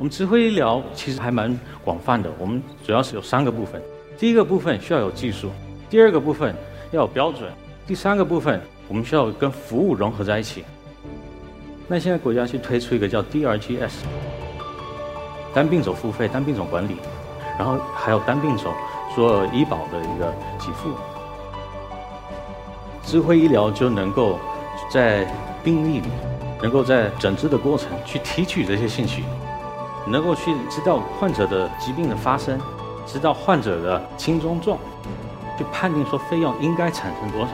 我们智慧医疗其实还蛮广泛的，我们主要是有三个部分。第一个部分需要有技术，第二个部分要有标准，第三个部分我们需要跟服务融合在一起。那现在国家去推出一个叫 DRGs，单病种付费、单病种管理，然后还有单病种做医保的一个给付，智慧医疗就能够在病例里，能够在诊治的过程去提取这些信息。能够去知道患者的疾病的发生，知道患者的轻中重，去判定说费用应该产生多少。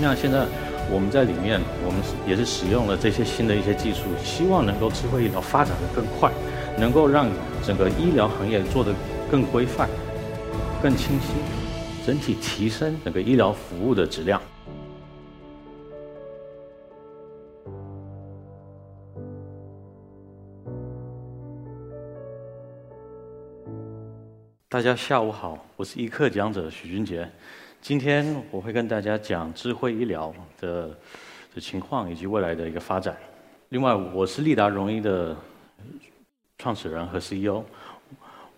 那现在我们在里面，我们也是使用了这些新的一些技术，希望能够智慧医疗发展的更快，能够让整个医疗行业做得更规范、更清晰，整体提升整个医疗服务的质量。大家下午好，我是一课讲者许俊杰。今天我会跟大家讲智慧医疗的的情况以及未来的一个发展。另外，我是利达荣医的创始人和 CEO。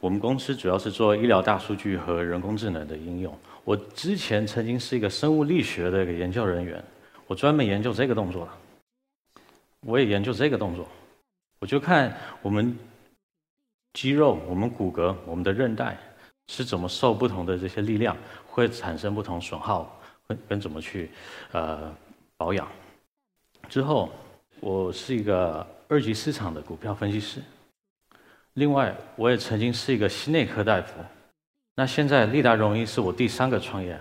我们公司主要是做医疗大数据和人工智能的应用。我之前曾经是一个生物力学的一个研究人员，我专门研究这个动作。我也研究这个动作，我就看我们。肌肉、我们骨骼、我们的韧带是怎么受不同的这些力量，会产生不同损耗，跟跟怎么去呃保养。之后，我是一个二级市场的股票分析师。另外，我也曾经是一个心内科大夫。那现在利达荣医是我第三个创业。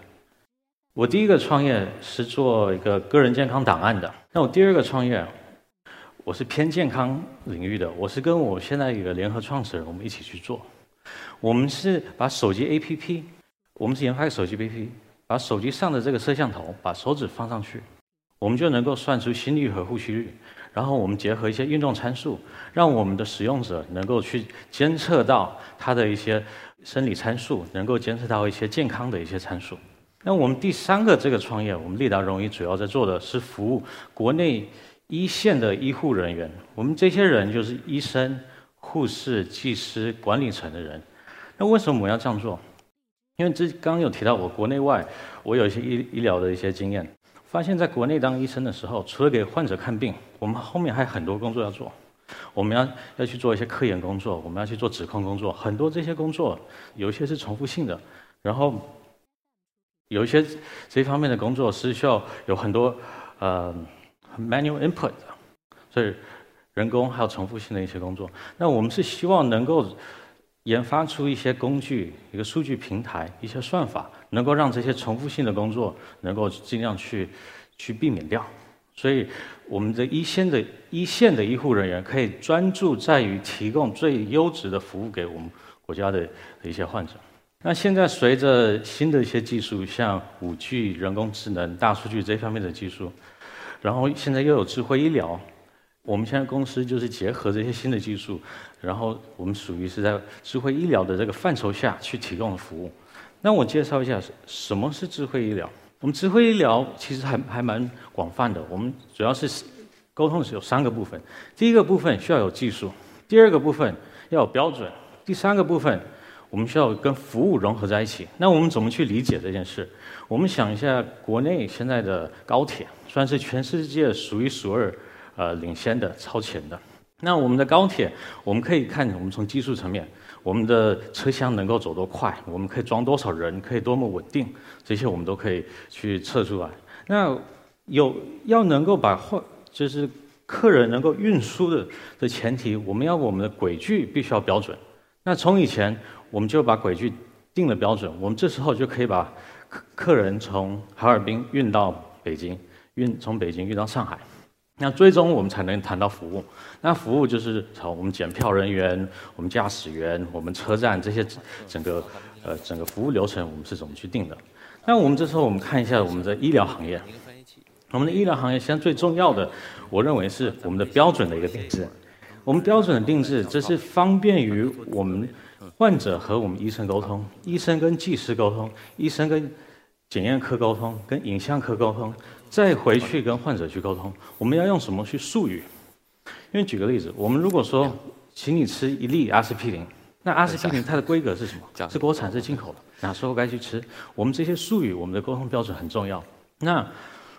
我第一个创业是做一个个人健康档案的。那我第二个创业。我是偏健康领域的，我是跟我现在一个联合创始人，我们一起去做。我们是把手机 APP，我们是研发一个手机 APP，把手机上的这个摄像头，把手指放上去，我们就能够算出心率和呼吸率。然后我们结合一些运动参数，让我们的使用者能够去监测到他的一些生理参数，能够监测到一些健康的一些参数。那我们第三个这个创业，我们利达荣医主要在做的是服务国内。一线的医护人员，我们这些人就是医生、护士、技师、管理层的人。那为什么我们要这样做？因为这刚刚有提到，我国内外我有一些医医疗的一些经验，发现在国内当医生的时候，除了给患者看病，我们后面还有很多工作要做。我们要要去做一些科研工作，我们要去做指控工作，很多这些工作有一些是重复性的，然后有一些这方面的工作是需要有很多呃。Manual input，所以人工还有重复性的一些工作。那我们是希望能够研发出一些工具、一个数据平台、一些算法，能够让这些重复性的工作能够尽量去去避免掉。所以我们的一线的一线的医护人员可以专注在于提供最优质的服务给我们国家的一些患者。那现在随着新的一些技术，像五 G、人工智能、大数据这方面的技术。然后现在又有智慧医疗，我们现在公司就是结合这些新的技术，然后我们属于是在智慧医疗的这个范畴下去提供的服务。那我介绍一下什么是智慧医疗。我们智慧医疗其实还还蛮广泛的，我们主要是沟通是有三个部分。第一个部分需要有技术，第二个部分要有标准，第三个部分我们需要跟服务融合在一起。那我们怎么去理解这件事？我们想一下，国内现在的高铁。算是全世界数一数二，呃，领先的、超前的。那我们的高铁，我们可以看，我们从技术层面，我们的车厢能够走多快，我们可以装多少人，可以多么稳定，这些我们都可以去测出来。那有要能够把货，就是客人能够运输的的前提，我们要我们的轨距必须要标准。那从以前我们就把轨距定了标准，我们这时候就可以把客客人从哈尔滨运到北京。运从北京运到上海，那最终我们才能谈到服务。那服务就是从我们检票人员、我们驾驶员、我们车站这些整个呃整个服务流程，我们是怎么去定的？那我们这时候我们看一下我们的医疗行业。我们的医疗行业现在最重要的，我认为是我们的标准的一个定制。我们标准的定制，这是方便于我们患者和我们医生沟通，医生跟技师沟通，医生跟检验科沟通，跟影像科沟通。再回去跟患者去沟通，我们要用什么去术语？因为举个例子，我们如果说请你吃一粒阿司匹林，那阿司匹林它的规格是什么？是国产是进口的？哪时候该去吃？我们这些术语，我们的沟通标准很重要。那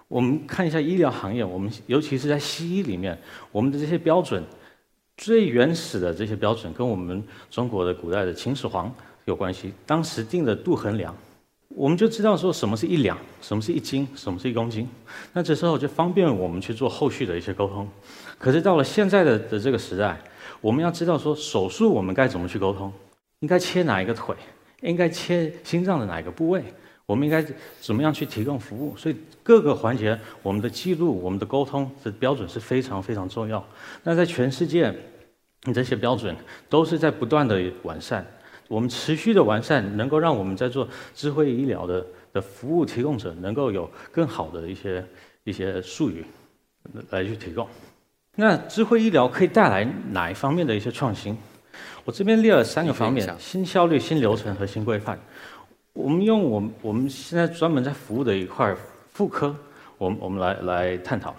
我们看一下医疗行业，我们尤其是在西医里面，我们的这些标准，最原始的这些标准，跟我们中国的古代的秦始皇有关系。当时定的度衡量。我们就知道说什么是一两，什么是一斤，什么是一公斤。那这时候就方便我们去做后续的一些沟通。可是到了现在的的这个时代，我们要知道说手术我们该怎么去沟通，应该切哪一个腿，应该切心脏的哪一个部位，我们应该怎么样去提供服务。所以各个环节我们的记录、我们的沟通的标准是非常非常重要。那在全世界，这些标准都是在不断的完善。我们持续的完善，能够让我们在做智慧医疗的的服务提供者，能够有更好的一些一些术语来去提供。那智慧医疗可以带来哪一方面的一些创新？我这边列了三个方面：新效率、新流程和新规范。我们用我们我们现在专门在服务的一块妇科，我们我们来来探讨。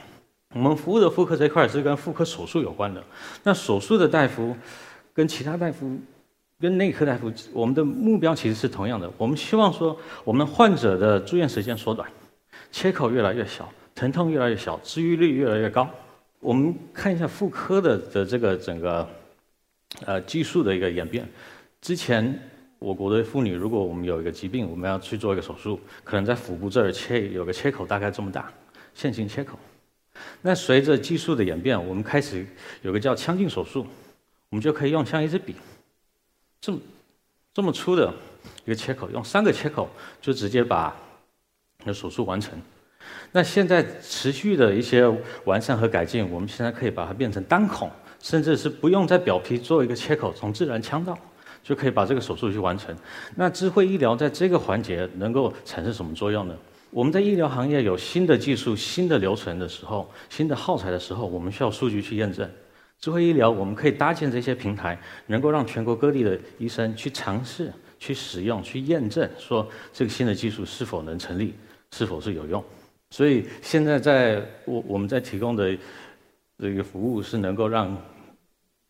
我们服务的妇科这一块是跟妇科手术有关的。那手术的大夫跟其他大夫。跟内科大夫，我们的目标其实是同样的。我们希望说，我们患者的住院时间缩短，切口越来越小，疼痛越来越小，治愈率越来越高。我们看一下妇科的的这个整个呃技术的一个演变。之前我国的妇女，如果我们有一个疾病，我们要去做一个手术，可能在腹部这儿切有个切口，大概这么大，线性切口。那随着技术的演变，我们开始有个叫腔镜手术，我们就可以用像一支笔。这么这么粗的一个切口，用三个切口就直接把那手术完成。那现在持续的一些完善和改进，我们现在可以把它变成单孔，甚至是不用在表皮做一个切口，从自然腔道就可以把这个手术去完成。那智慧医疗在这个环节能够产生什么作用呢？我们在医疗行业有新的技术、新的流程的时候，新的耗材的时候，我们需要数据去验证。智慧医疗，我们可以搭建这些平台，能够让全国各地的医生去尝试、去使用、去验证，说这个新的技术是否能成立，是否是有用。所以现在在我我们在提供的这个服务是能够让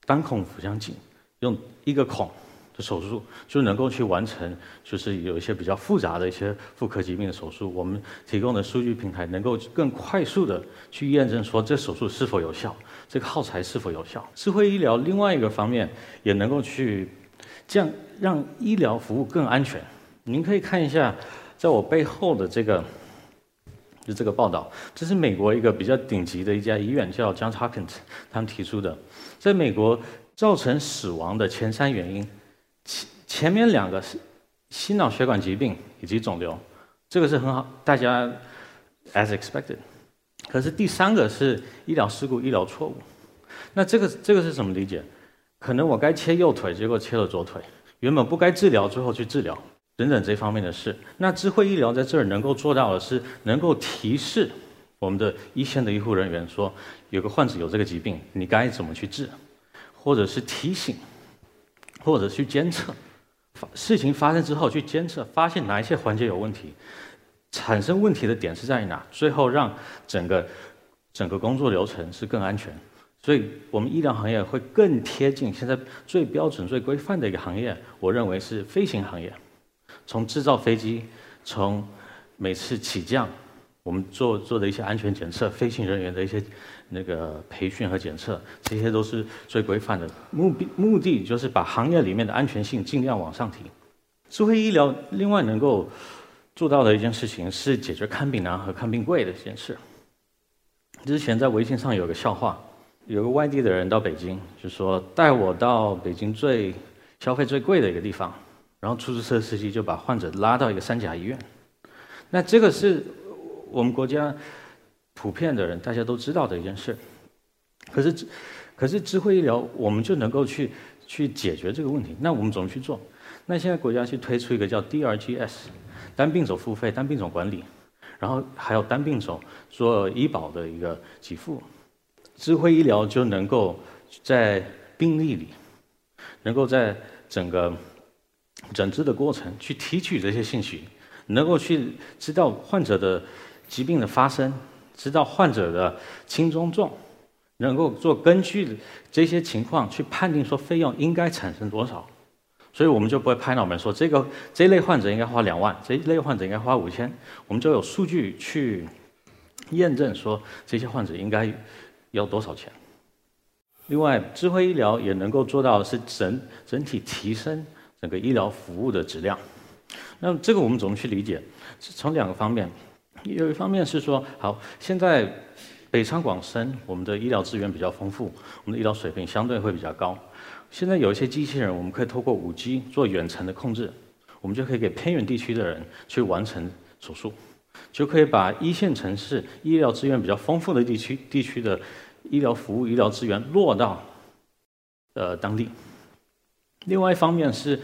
单孔腹腔镜用一个孔。的手术就能够去完成，就是有一些比较复杂的一些妇科疾病的手术。我们提供的数据平台能够更快速的去验证说这手术是否有效，这个耗材是否有效。智慧医疗另外一个方面也能够去降让医疗服务更安全。您可以看一下，在我背后的这个就这个报道，这是美国一个比较顶级的一家医院叫 John Hopkins 他们提出的，在美国造成死亡的前三原因。前前面两个是心脑血管疾病以及肿瘤，这个是很好，大家 as expected。可是第三个是医疗事故、医疗错误。那这个这个是怎么理解？可能我该切右腿，结果切了左腿；原本不该治疗，最后去治疗，等等这方面的事。那智慧医疗在这儿能够做到的是，能够提示我们的一线的医护人员说，有个患者有这个疾病，你该怎么去治，或者是提醒。或者去监测，发事情发生之后去监测，发现哪一些环节有问题，产生问题的点是在哪，最后让整个整个工作流程是更安全。所以，我们医疗行业会更贴近现在最标准、最规范的一个行业。我认为是飞行行业，从制造飞机，从每次起降。我们做做的一些安全检测，飞行人员的一些那个培训和检测，这些都是最规范的。目的目的就是把行业里面的安全性尽量往上提。智慧医疗另外能够做到的一件事情是解决看病难和看病贵的这件事。之前在微信上有个笑话，有个外地的人到北京，就说带我到北京最消费最贵的一个地方，然后出租车司机就把患者拉到一个三甲医院。那这个是。我们国家普遍的人大家都知道的一件事，可是，可是智慧医疗我们就能够去去解决这个问题。那我们怎么去做？那现在国家去推出一个叫 DRGs，单病种付费、单病种管理，然后还有单病种做医保的一个给付，智慧医疗就能够在病历里，能够在整个诊治的过程去提取这些信息，能够去知道患者的。疾病的发生，知道患者的轻中重，能够做根据这些情况去判定说费用应该产生多少，所以我们就不会拍脑门说这个这一类患者应该花两万，这一类患者应该花五千，我们就有数据去验证说这些患者应该要多少钱。另外，智慧医疗也能够做到是整整体提升整个医疗服务的质量。那这个我们怎么去理解？从两个方面，有一方面是说，好，现在北上广深我们的医疗资源比较丰富，我们的医疗水平相对会比较高。现在有一些机器人，我们可以透过五 G 做远程的控制，我们就可以给偏远地区的人去完成手术，就可以把一线城市医疗资源比较丰富的地区地区的医疗服务、医疗资源落到呃当地。另外一方面是。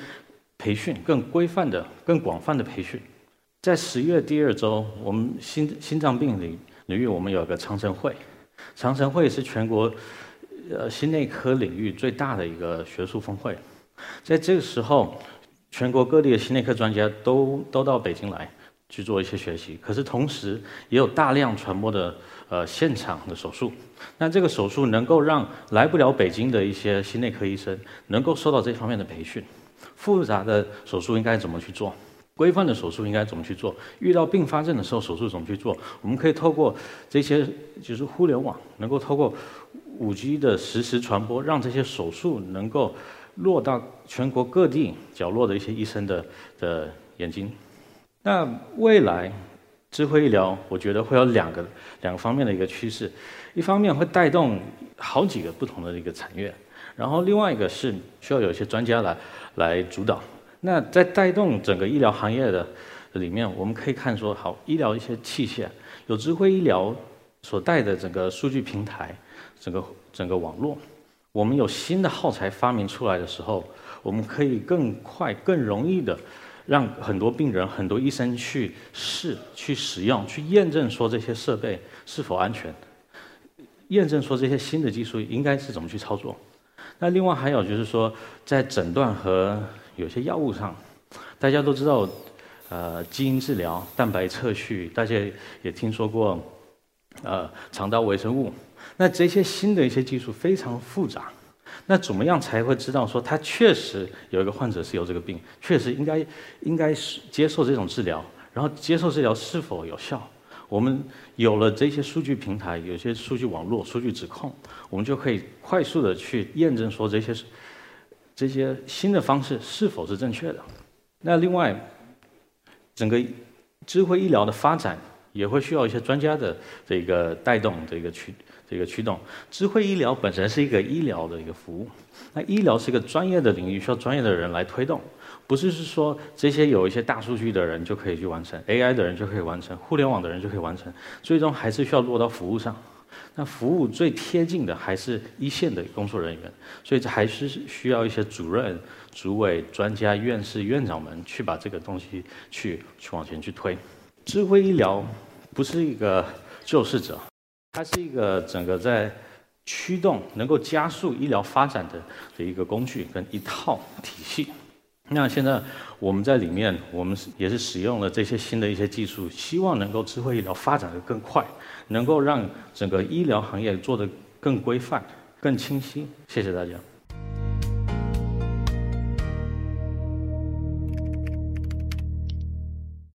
培训更规范的、更广泛的培训，在十月第二周，我们心心脏病领领域，我们有个长城会。长城会是全国呃心内科领域最大的一个学术峰会。在这个时候，全国各地的心内科专家都都到北京来去做一些学习。可是同时，也有大量传播的呃现场的手术。那这个手术能够让来不了北京的一些心内科医生能够受到这方面的培训。复杂的手术应该怎么去做？规范的手术应该怎么去做？遇到并发症的时候，手术怎么去做？我们可以透过这些，就是互联网，能够透过五 G 的实时传播，让这些手术能够落到全国各地角落的一些医生的的眼睛。那未来智慧医疗，我觉得会有两个两个方面的一个趋势，一方面会带动好几个不同的一个产业。然后另外一个是需要有一些专家来来主导。那在带动整个医疗行业的里面，我们可以看说，好，医疗一些器械，有智慧医疗所带的整个数据平台，整个整个网络，我们有新的耗材发明出来的时候，我们可以更快、更容易的让很多病人、很多医生去试、去使用、去验证说这些设备是否安全，验证说这些新的技术应该是怎么去操作。那另外还有就是说，在诊断和有些药物上，大家都知道，呃，基因治疗、蛋白测序，大家也听说过，呃，肠道微生物。那这些新的一些技术非常复杂，那怎么样才会知道说他确实有一个患者是有这个病，确实应该应该是接受这种治疗，然后接受治疗是否有效？我们有了这些数据平台，有些数据网络、数据指控，我们就可以快速的去验证说这些这些新的方式是否是正确的。那另外，整个智慧医疗的发展也会需要一些专家的这个带动、这个驱、这个驱动。智慧医疗本身是一个医疗的一个服务，那医疗是一个专业的领域，需要专业的人来推动。不是是说这些有一些大数据的人就可以去完成，AI 的人就可以完成，互联网的人就可以完成，最终还是需要落到服务上。那服务最贴近的还是一线的工作人员，所以这还是需要一些主任、主委、专家、院士、院长们去把这个东西去去往前去推。智慧医疗不是一个救世者，它是一个整个在驱动、能够加速医疗发展的的一个工具跟一套体系。那现在我们在里面，我们也是使用了这些新的一些技术，希望能够智慧医疗发展的更快，能够让整个医疗行业做得更规范、更清晰。谢谢大家。